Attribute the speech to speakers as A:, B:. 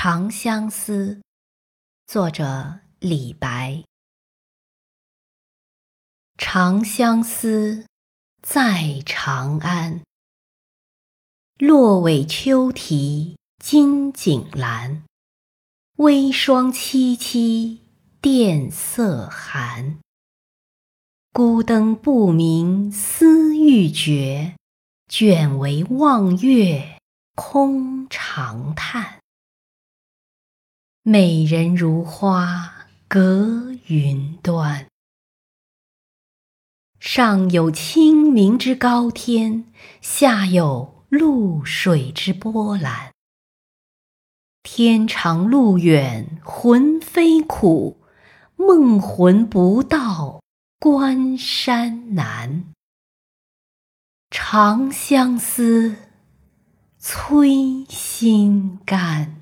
A: 长相思，作者李白。长相思，在长安。落尾秋啼金井阑，微霜凄凄殿色寒。孤灯不明思欲绝，卷帷望月空长叹。美人如花隔云端，上有清明之高天，下有。渌水之波澜，天长路远魂飞苦，梦魂不到关山难。长相思，催心肝。